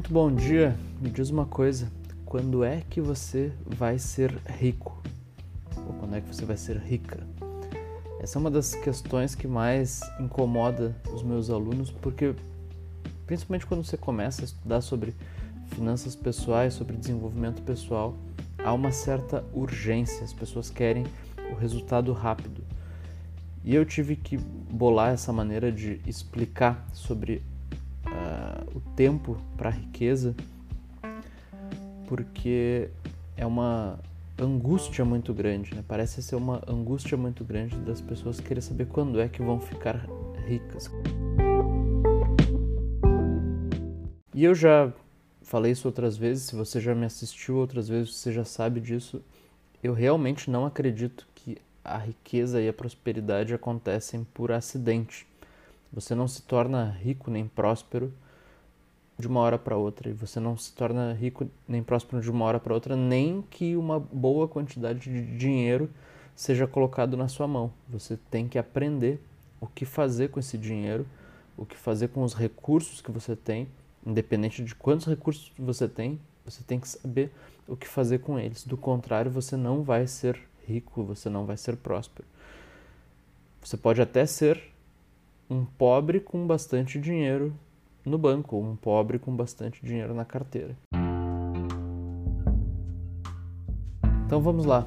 muito bom dia. Me diz uma coisa: quando é que você vai ser rico? Ou quando é que você vai ser rica? Essa é uma das questões que mais incomoda os meus alunos, porque principalmente quando você começa a estudar sobre finanças pessoais, sobre desenvolvimento pessoal, há uma certa urgência, as pessoas querem o resultado rápido. E eu tive que bolar essa maneira de explicar sobre o tempo para a riqueza, porque é uma angústia muito grande, né? Parece ser uma angústia muito grande das pessoas querer saber quando é que vão ficar ricas. E eu já falei isso outras vezes, se você já me assistiu outras vezes, você já sabe disso. Eu realmente não acredito que a riqueza e a prosperidade acontecem por acidente. Você não se torna rico nem próspero de uma hora para outra e você não se torna rico nem próspero de uma hora para outra nem que uma boa quantidade de dinheiro seja colocado na sua mão. Você tem que aprender o que fazer com esse dinheiro, o que fazer com os recursos que você tem, independente de quantos recursos você tem, você tem que saber o que fazer com eles. Do contrário, você não vai ser rico, você não vai ser próspero. Você pode até ser um pobre com bastante dinheiro no banco, um pobre com bastante dinheiro na carteira. Então vamos lá.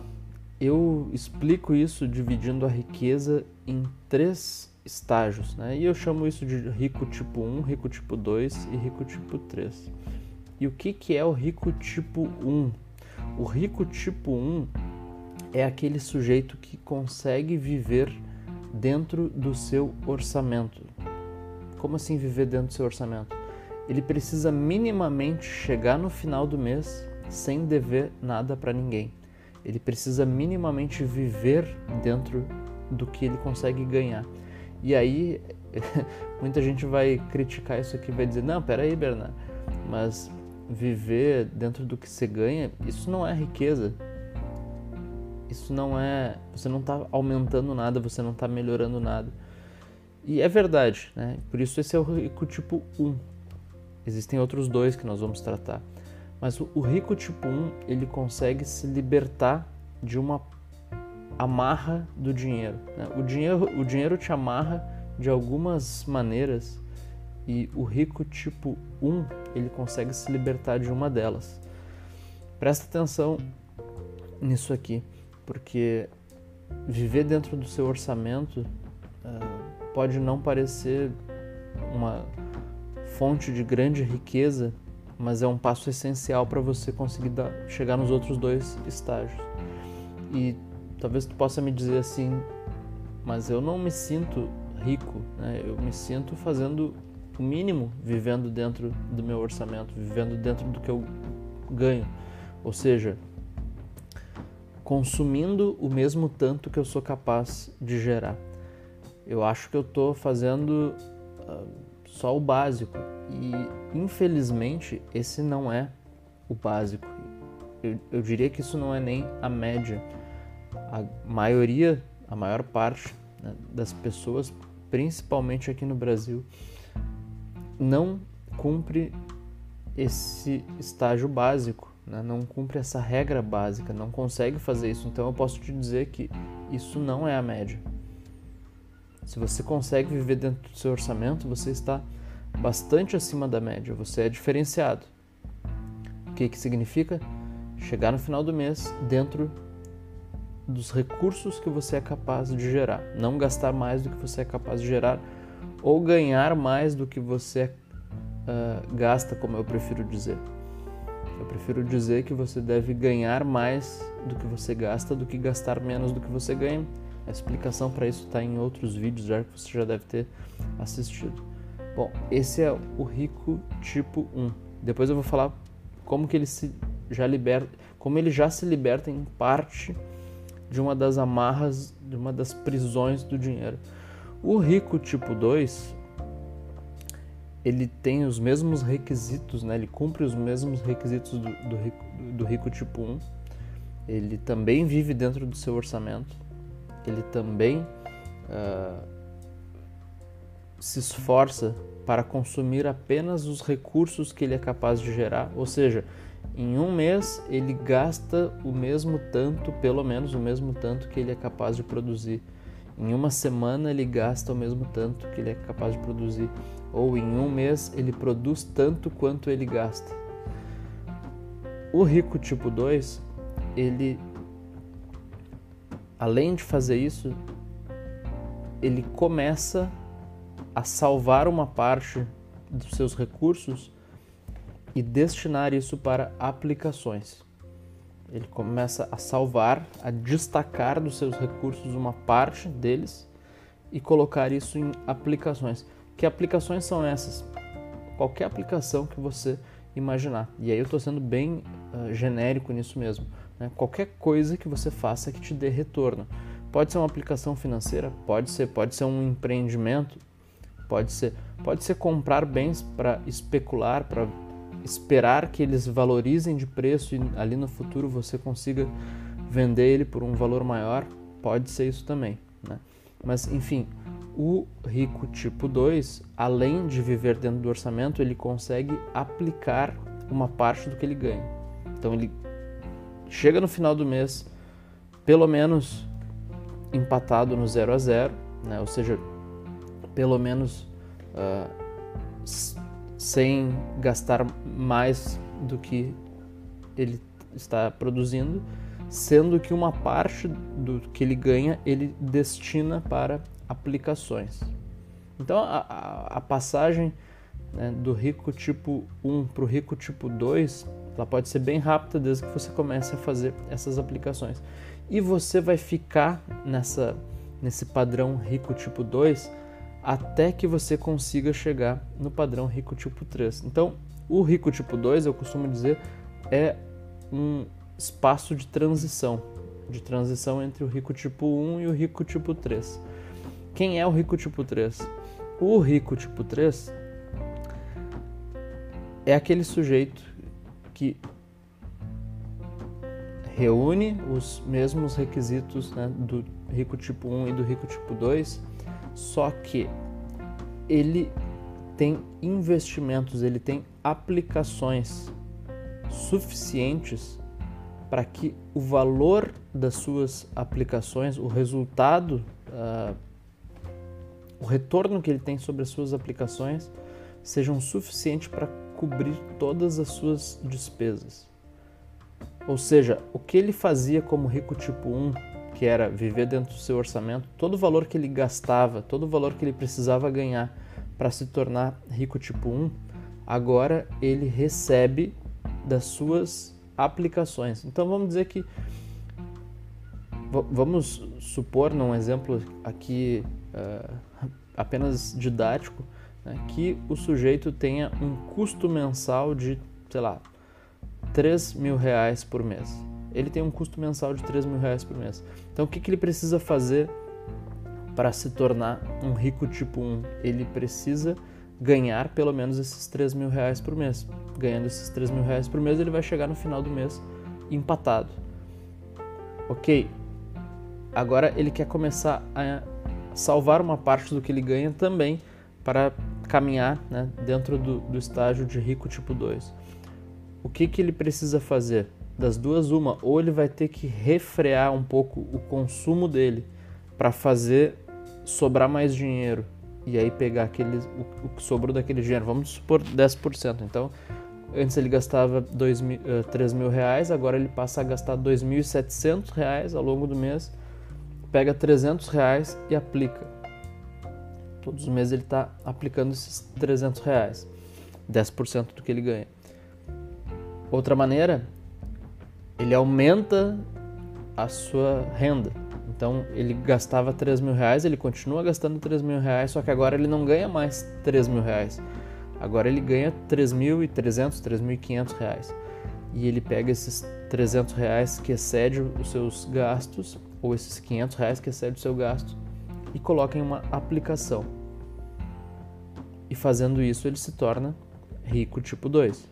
Eu explico isso dividindo a riqueza em três estágios, né? E eu chamo isso de rico tipo 1, rico tipo 2 e rico tipo 3. E o que, que é o rico tipo 1? O rico tipo 1 é aquele sujeito que consegue viver dentro do seu orçamento. Como assim viver dentro do seu orçamento? Ele precisa minimamente chegar no final do mês sem dever nada para ninguém. Ele precisa minimamente viver dentro do que ele consegue ganhar. E aí, muita gente vai criticar isso aqui, vai dizer: não, peraí, Bernardo, mas viver dentro do que você ganha, isso não é riqueza isso não é. Você não está aumentando nada, você não está melhorando nada. E é verdade, né? Por isso esse é o rico tipo 1. Existem outros dois que nós vamos tratar. Mas o, rico tipo 1, ele consegue se libertar de uma amarra do dinheiro. Né? O dinheiro. O dinheiro te amarra de algumas maneiras e o rico tipo 1, ele consegue se libertar de uma delas. Presta atenção nisso aqui porque viver dentro do seu orçamento uh, pode não parecer uma fonte de grande riqueza, mas é um passo essencial para você conseguir dar, chegar nos outros dois estágios. E talvez tu possa me dizer assim, mas eu não me sinto rico, né? eu me sinto fazendo o mínimo, vivendo dentro do meu orçamento, vivendo dentro do que eu ganho. Ou seja, consumindo o mesmo tanto que eu sou capaz de gerar. Eu acho que eu estou fazendo uh, só o básico e infelizmente esse não é o básico. Eu, eu diria que isso não é nem a média. A maioria, a maior parte né, das pessoas, principalmente aqui no Brasil, não cumpre esse estágio básico né? não cumpre essa regra básica, não consegue fazer isso. Então eu posso te dizer que isso não é a média. Se você consegue viver dentro do seu orçamento, você está bastante acima da média, você é diferenciado. O que, que significa? Chegar no final do mês dentro dos recursos que você é capaz de gerar, não gastar mais do que você é capaz de gerar ou ganhar mais do que você uh, gasta, como eu prefiro dizer. Eu prefiro dizer que você deve ganhar mais do que você gasta do que gastar menos do que você ganha. A explicação para isso está em outros vídeos já que você já deve ter assistido. Bom, esse é o rico tipo 1. Depois eu vou falar como que ele se já liberta, como ele já se liberta em parte de uma das amarras, de uma das prisões do dinheiro. O rico tipo 2 ele tem os mesmos requisitos, né? ele cumpre os mesmos requisitos do, do, rico, do rico tipo 1, ele também vive dentro do seu orçamento, ele também uh, se esforça para consumir apenas os recursos que ele é capaz de gerar, ou seja, em um mês ele gasta o mesmo tanto, pelo menos o mesmo tanto que ele é capaz de produzir. Em uma semana ele gasta o mesmo tanto que ele é capaz de produzir, ou em um mês ele produz tanto quanto ele gasta. O rico tipo 2, ele além de fazer isso, ele começa a salvar uma parte dos seus recursos e destinar isso para aplicações. Ele começa a salvar, a destacar dos seus recursos uma parte deles e colocar isso em aplicações. Que aplicações são essas? Qualquer aplicação que você imaginar. E aí eu estou sendo bem uh, genérico nisso mesmo. Né? Qualquer coisa que você faça que te dê retorno. Pode ser uma aplicação financeira, pode ser, pode ser um empreendimento, pode ser, pode ser comprar bens para especular, para esperar que eles valorizem de preço e ali no futuro você consiga vender ele por um valor maior, pode ser isso também. Né? Mas enfim, o rico tipo 2, além de viver dentro do orçamento, ele consegue aplicar uma parte do que ele ganha. Então ele chega no final do mês, pelo menos empatado no 0 a 0, né? ou seja, pelo menos uh, sem gastar mais do que ele está produzindo, sendo que uma parte do que ele ganha ele destina para aplicações. Então a, a, a passagem né, do rico tipo 1 para o rico tipo 2 ela pode ser bem rápida desde que você comece a fazer essas aplicações. E você vai ficar nessa, nesse padrão rico tipo 2 até que você consiga chegar no padrão rico tipo 3. Então, o rico tipo 2, eu costumo dizer, é um espaço de transição, de transição entre o rico tipo 1 e o rico tipo 3. Quem é o rico tipo 3? O rico tipo 3 é aquele sujeito que reúne os mesmos requisitos né, do rico tipo 1 e do rico tipo 2, só que ele tem investimentos, ele tem aplicações suficientes para que o valor das suas aplicações, o resultado uh, o retorno que ele tem sobre as suas aplicações sejam suficiente para cobrir todas as suas despesas. Ou seja, o que ele fazia como rico tipo 1, que era viver dentro do seu orçamento, todo o valor que ele gastava, todo o valor que ele precisava ganhar para se tornar rico tipo 1, agora ele recebe das suas aplicações. Então vamos dizer que vamos supor num exemplo aqui uh, apenas didático, né, que o sujeito tenha um custo mensal de, sei lá, 3 mil reais por mês. Ele tem um custo mensal de 3 mil reais por mês. Então o que, que ele precisa fazer para se tornar um rico tipo 1? Ele precisa ganhar pelo menos esses 3 mil reais por mês. Ganhando esses 3 mil reais por mês, ele vai chegar no final do mês empatado. Ok, agora ele quer começar a salvar uma parte do que ele ganha também para caminhar né, dentro do, do estágio de rico tipo 2. O que, que ele precisa fazer? Das duas, uma, ou ele vai ter que refrear um pouco o consumo dele para fazer sobrar mais dinheiro e aí pegar aquele, o, que sobrou daquele dinheiro. Vamos supor 10%. Então, antes ele gastava dois mil, uh, 3 mil reais, agora ele passa a gastar 2.700 reais ao longo do mês pega 300 reais e aplica. Todos os meses ele está aplicando esses 300 reais, 10% do que ele ganha. Outra maneira, ele aumenta a sua renda. Então ele gastava 3 mil reais, ele continua gastando 3 mil reais, só que agora ele não ganha mais 3 mil reais. Agora ele ganha 3.300, 3.500 reais. E ele pega esses 300 reais que excede os seus gastos ou esses 500 reais que excede o seu gasto e coloca em uma aplicação. E fazendo isso, ele se torna rico tipo 2.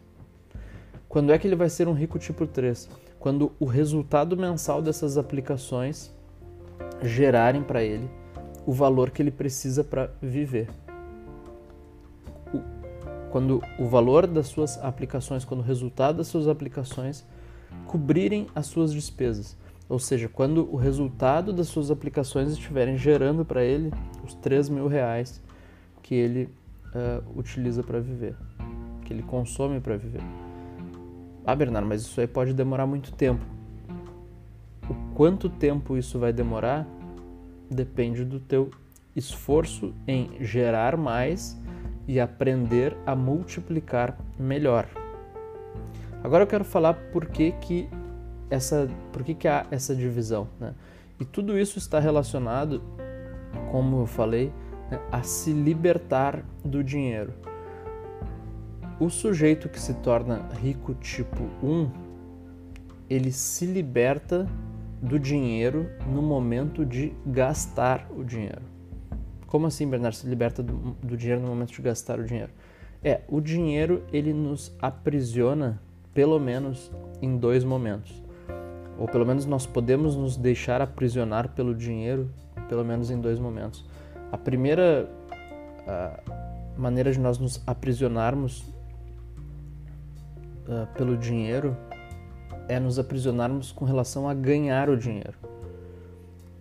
Quando é que ele vai ser um rico tipo 3? Quando o resultado mensal dessas aplicações gerarem para ele o valor que ele precisa para viver. quando o valor das suas aplicações, quando o resultado das suas aplicações cobrirem as suas despesas. Ou seja, quando o resultado das suas aplicações estiverem gerando para ele os 3 mil reais que ele uh, utiliza para viver, que ele consome para viver. Ah, Bernardo, mas isso aí pode demorar muito tempo. O quanto tempo isso vai demorar depende do teu esforço em gerar mais e aprender a multiplicar melhor. Agora eu quero falar por que, que, essa, por que, que há essa divisão. Né? E tudo isso está relacionado, como eu falei, né, a se libertar do dinheiro. O sujeito que se torna rico tipo 1, ele se liberta do dinheiro no momento de gastar o dinheiro. Como assim, Bernardo, se liberta do, do dinheiro no momento de gastar o dinheiro? É, o dinheiro ele nos aprisiona pelo menos em dois momentos. Ou pelo menos nós podemos nos deixar aprisionar pelo dinheiro pelo menos em dois momentos. A primeira maneira de nós nos aprisionarmos uh, pelo dinheiro é nos aprisionarmos com relação a ganhar o dinheiro.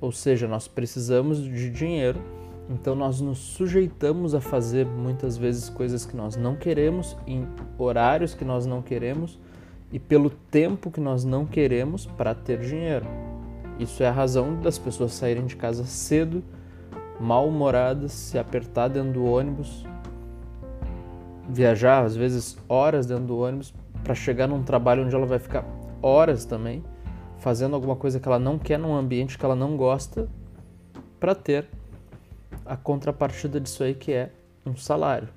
Ou seja, nós precisamos de dinheiro, então nós nos sujeitamos a fazer muitas vezes coisas que nós não queremos, em horários que nós não queremos e pelo tempo que nós não queremos para ter dinheiro. Isso é a razão das pessoas saírem de casa cedo, mal-humoradas, se apertar dentro do ônibus, viajar às vezes horas dentro do ônibus para chegar num trabalho onde ela vai ficar horas também, fazendo alguma coisa que ela não quer num ambiente que ela não gosta, para ter a contrapartida disso aí que é um salário.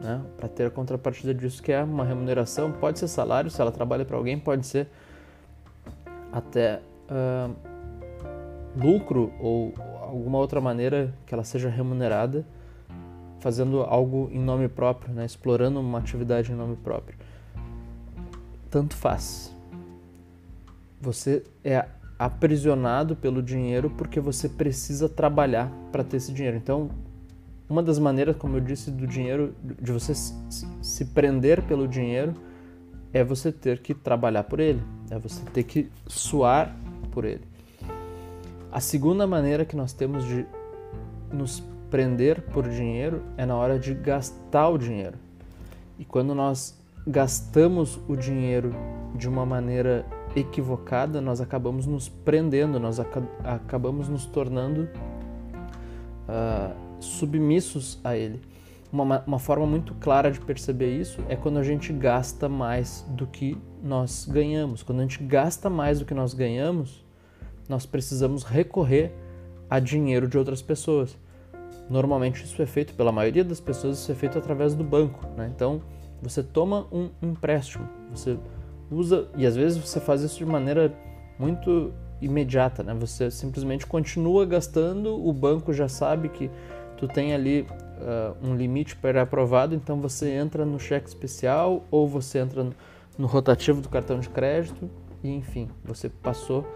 Né? Para ter a contrapartida disso que é uma remuneração, pode ser salário, se ela trabalha para alguém, pode ser até uh, lucro ou alguma outra maneira que ela seja remunerada fazendo algo em nome próprio, né? explorando uma atividade em nome próprio. Tanto faz. Você é aprisionado pelo dinheiro porque você precisa trabalhar para ter esse dinheiro. Então, uma das maneiras, como eu disse, do dinheiro, de você se prender pelo dinheiro, é você ter que trabalhar por ele, é você ter que suar por ele. A segunda maneira que nós temos de nos prender por dinheiro é na hora de gastar o dinheiro. E quando nós gastamos o dinheiro de uma maneira equivocada, nós acabamos nos prendendo, nós ac acabamos nos tornando uh, submissos a ele. Uma, uma forma muito clara de perceber isso é quando a gente gasta mais do que nós ganhamos. Quando a gente gasta mais do que nós ganhamos, nós precisamos recorrer a dinheiro de outras pessoas. Normalmente isso é feito, pela maioria das pessoas, isso é feito através do banco. Né? Então, você toma um empréstimo, você usa, e às vezes você faz isso de maneira muito imediata, né? Você simplesmente continua gastando, o banco já sabe que tu tem ali uh, um limite pré-aprovado, então você entra no cheque especial ou você entra no, no rotativo do cartão de crédito e enfim, você passou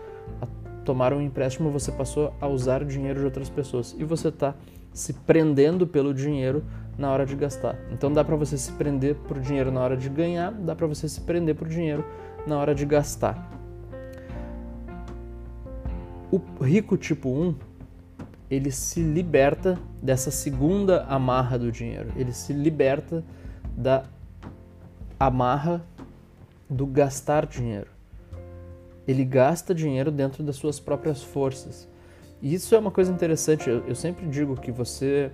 a tomar um empréstimo, você passou a usar o dinheiro de outras pessoas e você está se prendendo pelo dinheiro na hora de gastar. Então dá para você se prender por dinheiro na hora de ganhar, dá para você se prender por dinheiro na hora de gastar. O rico tipo 1, ele se liberta dessa segunda amarra do dinheiro. Ele se liberta da amarra do gastar dinheiro ele gasta dinheiro dentro das suas próprias forças. E isso é uma coisa interessante. Eu, eu sempre digo que você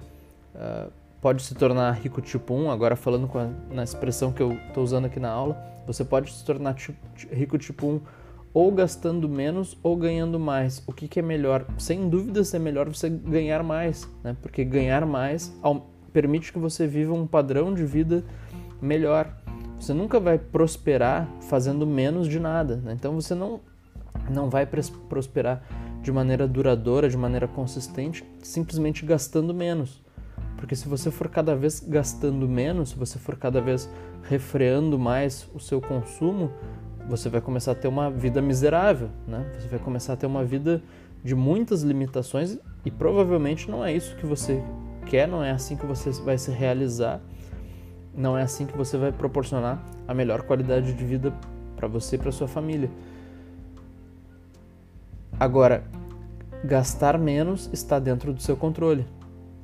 uh, pode se tornar rico tipo 1, agora falando a, na expressão que eu estou usando aqui na aula, você pode se tornar tipo, rico tipo 1 ou gastando menos ou ganhando mais. O que, que é melhor? Sem dúvida é melhor você ganhar mais, né? porque ganhar mais permite que você viva um padrão de vida melhor. Você nunca vai prosperar fazendo menos de nada. Né? Então você não, não vai prosperar de maneira duradoura, de maneira consistente, simplesmente gastando menos. Porque se você for cada vez gastando menos, se você for cada vez refreando mais o seu consumo, você vai começar a ter uma vida miserável, né? Você vai começar a ter uma vida de muitas limitações e provavelmente não é isso que você quer, não é assim que você vai se realizar não é assim que você vai proporcionar a melhor qualidade de vida para você e para sua família. Agora, gastar menos está dentro do seu controle.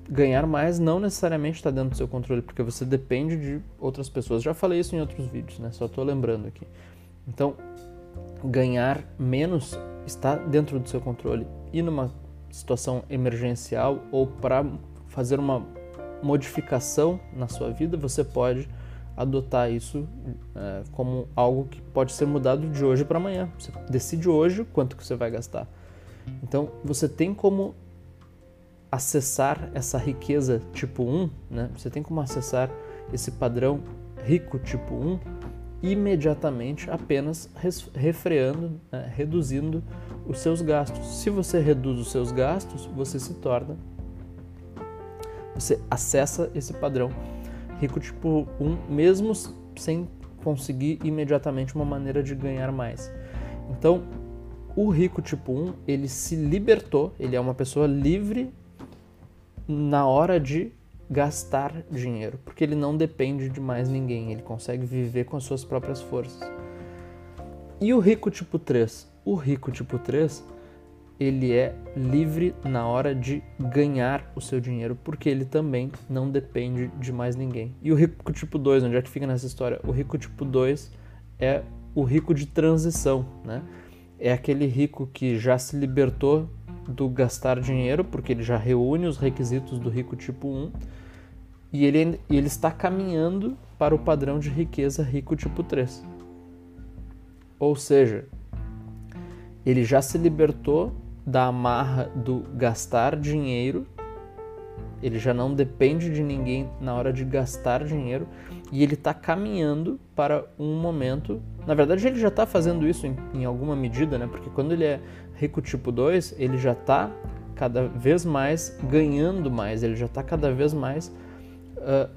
Ganhar mais não necessariamente está dentro do seu controle, porque você depende de outras pessoas. Já falei isso em outros vídeos, né? Só estou lembrando aqui. Então, ganhar menos está dentro do seu controle. E numa situação emergencial ou para fazer uma modificação na sua vida, você pode adotar isso é, como algo que pode ser mudado de hoje para amanhã. Você decide hoje quanto que você vai gastar. Então, você tem como acessar essa riqueza tipo 1, né? Você tem como acessar esse padrão rico tipo 1 imediatamente apenas refreando, né? reduzindo os seus gastos. Se você reduz os seus gastos, você se torna você acessa esse padrão rico tipo 1 mesmo sem conseguir imediatamente uma maneira de ganhar mais. Então, o rico tipo 1, ele se libertou, ele é uma pessoa livre na hora de gastar dinheiro, porque ele não depende de mais ninguém, ele consegue viver com as suas próprias forças. E o rico tipo 3? O rico tipo 3, ele é livre na hora de ganhar o seu dinheiro, porque ele também não depende de mais ninguém. E o rico tipo 2, onde é que fica nessa história? O rico tipo 2 é o rico de transição, né? É aquele rico que já se libertou do gastar dinheiro, porque ele já reúne os requisitos do rico tipo 1, e ele, ele está caminhando para o padrão de riqueza rico tipo 3. Ou seja, ele já se libertou da amarra do gastar dinheiro, ele já não depende de ninguém na hora de gastar dinheiro e ele está caminhando para um momento. Na verdade, ele já está fazendo isso em, em, alguma medida, né? Porque quando ele é rico tipo 2, ele já está cada vez mais ganhando mais, ele já está cada vez mais uh,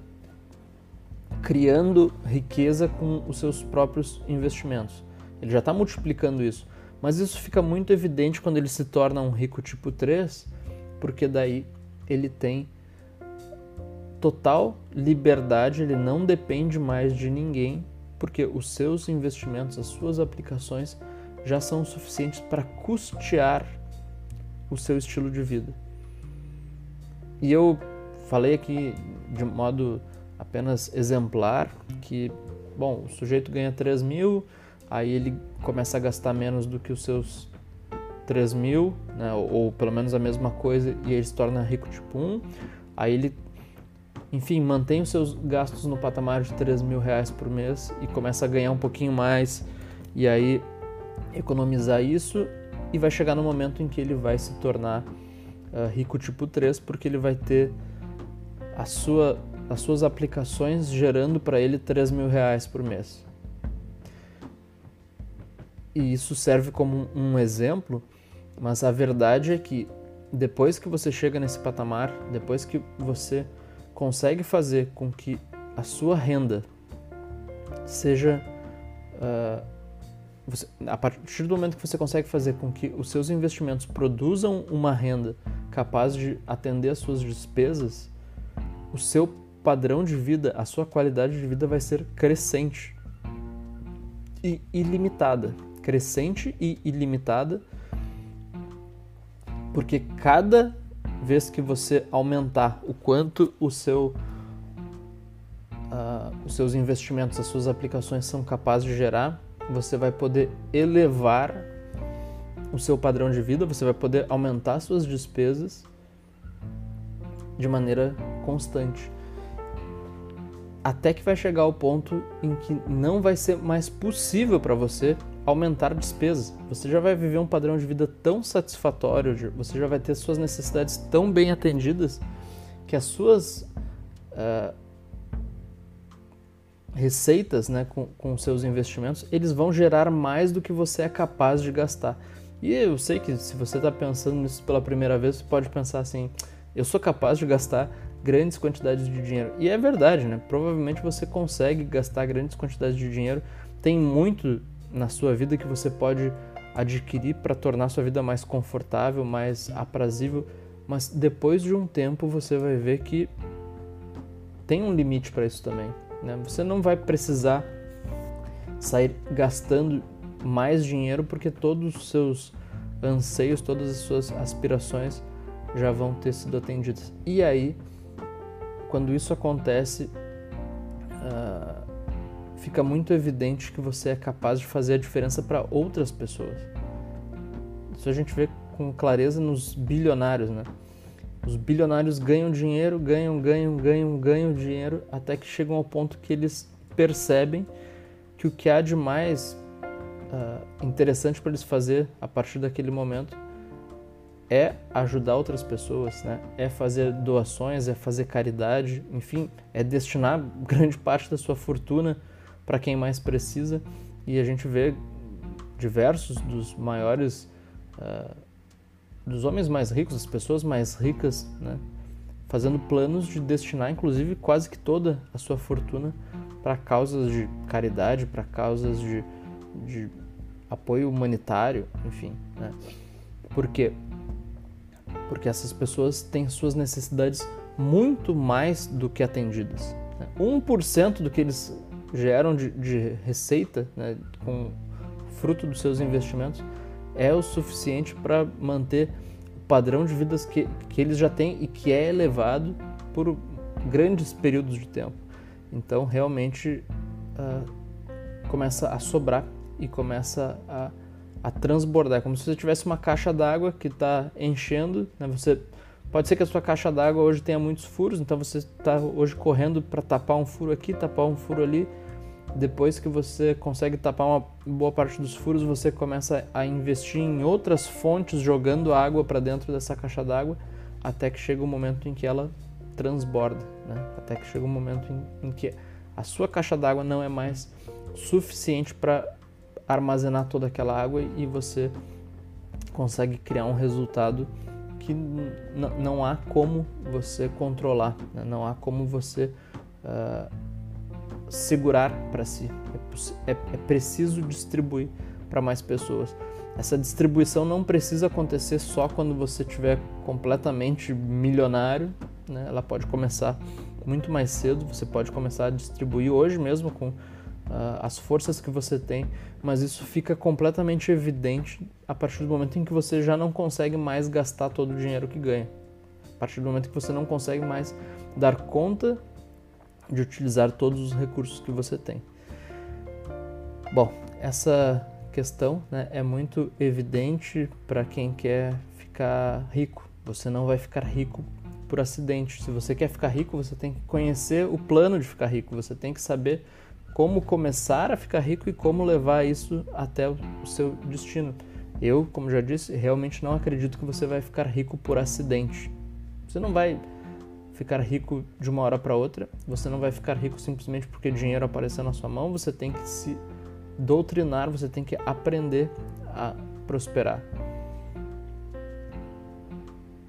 criando riqueza com os seus próprios investimentos. Ele já está multiplicando isso. Mas isso fica muito evidente quando ele se torna um rico tipo 3, porque daí ele tem total liberdade, ele não depende mais de ninguém, porque os seus investimentos, as suas aplicações já são suficientes para custear o seu estilo de vida. E eu falei aqui de modo apenas exemplar que, bom, o sujeito ganha 3 mil, aí ele começa a gastar menos do que os seus 3 mil, né, ou, pelo menos a mesma coisa, e ele se torna rico tipo 1, aí ele, enfim, mantém os seus gastos no patamar de 3 mil reais por mês e começa a ganhar um pouquinho mais, e aí economizar isso, e vai chegar no momento em que ele vai se tornar uh, rico tipo 3, porque ele vai ter a sua, as suas aplicações gerando para ele 3 mil reais por mês. E isso serve como um exemplo, mas a verdade é que depois que você chega nesse patamar, depois que você consegue fazer com que a sua renda seja. Uh, você, a partir do momento que você consegue fazer com que os seus investimentos produzam uma renda capaz de atender às suas despesas, o seu padrão de vida, a sua qualidade de vida vai ser crescente e ilimitada crescente e ilimitada, porque cada vez que você aumentar o quanto o seu, uh, os seus investimentos, as suas aplicações são capazes de gerar, você vai poder elevar o seu padrão de vida, você vai poder aumentar suas despesas de maneira constante. Até que vai chegar o ponto em que não vai ser mais possível para você aumentar despesas. Você já vai viver um padrão de vida tão satisfatório, você já vai ter suas necessidades tão bem atendidas que as suas uh, receitas né, com, com seus investimentos, eles vão gerar mais do que você é capaz de gastar. E eu sei que se você está pensando nisso pela primeira vez, você pode pensar assim: eu sou capaz de gastar grandes quantidades de dinheiro. E é verdade, né? Provavelmente você consegue gastar grandes quantidades de dinheiro. Tem muito na sua vida que você pode adquirir para tornar sua vida mais confortável, mais aprazível, mas depois de um tempo você vai ver que tem um limite para isso também. Né? Você não vai precisar sair gastando mais dinheiro porque todos os seus anseios, todas as suas aspirações já vão ter sido atendidas. E aí, quando isso acontece, uh, fica muito evidente que você é capaz de fazer a diferença para outras pessoas. Isso a gente vê com clareza nos bilionários, né? Os bilionários ganham dinheiro, ganham, ganham, ganham, ganham dinheiro, até que chegam ao ponto que eles percebem que o que há de mais uh, interessante para eles fazer a partir daquele momento é ajudar outras pessoas, né? é fazer doações, é fazer caridade, enfim, é destinar grande parte da sua fortuna para quem mais precisa. E a gente vê diversos dos maiores, uh, dos homens mais ricos, das pessoas mais ricas, né? fazendo planos de destinar, inclusive, quase que toda a sua fortuna para causas de caridade, para causas de, de apoio humanitário, enfim. Né? Por quê? porque essas pessoas têm suas necessidades muito mais do que atendidas. 1% do que eles geram de, de receita né, com fruto dos seus investimentos é o suficiente para manter o padrão de vidas que, que eles já têm e que é elevado por grandes períodos de tempo. Então, realmente, uh, começa a sobrar e começa a a transbordar, como se você tivesse uma caixa d'água que está enchendo, né? Você pode ser que a sua caixa d'água hoje tenha muitos furos, então você está hoje correndo para tapar um furo aqui, tapar um furo ali. Depois que você consegue tapar uma boa parte dos furos, você começa a investir em outras fontes, jogando água para dentro dessa caixa d'água, até que chega o um momento em que ela transborda, né? Até que chega o um momento em, em que a sua caixa d'água não é mais suficiente para armazenar toda aquela água e você consegue criar um resultado que não há como você controlar, né? não há como você uh, segurar para si. É, é, é preciso distribuir para mais pessoas. Essa distribuição não precisa acontecer só quando você estiver completamente milionário, né? ela pode começar muito mais cedo, você pode começar a distribuir hoje mesmo com as forças que você tem, mas isso fica completamente evidente a partir do momento em que você já não consegue mais gastar todo o dinheiro que ganha. A partir do momento que você não consegue mais dar conta de utilizar todos os recursos que você tem. Bom, essa questão né, é muito evidente para quem quer ficar rico. Você não vai ficar rico por acidente. Se você quer ficar rico, você tem que conhecer o plano de ficar rico. Você tem que saber como começar a ficar rico e como levar isso até o seu destino. Eu, como já disse, realmente não acredito que você vai ficar rico por acidente. Você não vai ficar rico de uma hora para outra, você não vai ficar rico simplesmente porque dinheiro apareceu na sua mão, você tem que se doutrinar, você tem que aprender a prosperar.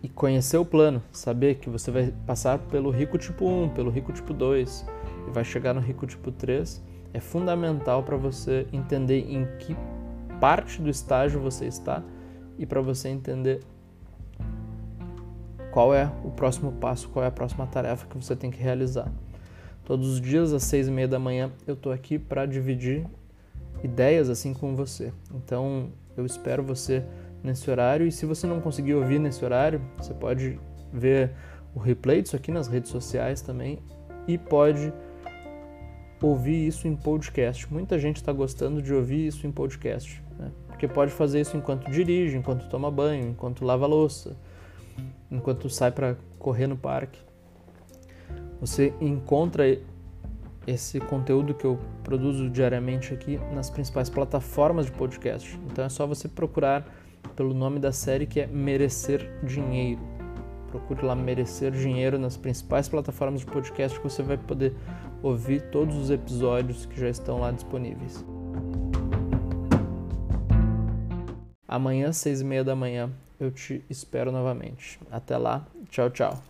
E conhecer o plano, saber que você vai passar pelo rico tipo 1, pelo rico tipo 2, e vai chegar no rico tipo 3, é fundamental para você entender em que parte do estágio você está e para você entender qual é o próximo passo, qual é a próxima tarefa que você tem que realizar. Todos os dias às seis e meia da manhã eu estou aqui para dividir ideias assim com você. Então eu espero você nesse horário e se você não conseguir ouvir nesse horário, você pode ver o replay disso aqui nas redes sociais também e pode ouvir isso em podcast. Muita gente está gostando de ouvir isso em podcast, né? porque pode fazer isso enquanto dirige, enquanto toma banho, enquanto lava louça, enquanto sai para correr no parque. Você encontra esse conteúdo que eu produzo diariamente aqui nas principais plataformas de podcast. Então é só você procurar pelo nome da série que é Merecer Dinheiro. Procure lá Merecer Dinheiro nas principais plataformas de podcast que você vai poder ouvir todos os episódios que já estão lá disponíveis. Amanhã, seis e meia da manhã, eu te espero novamente. Até lá, tchau, tchau.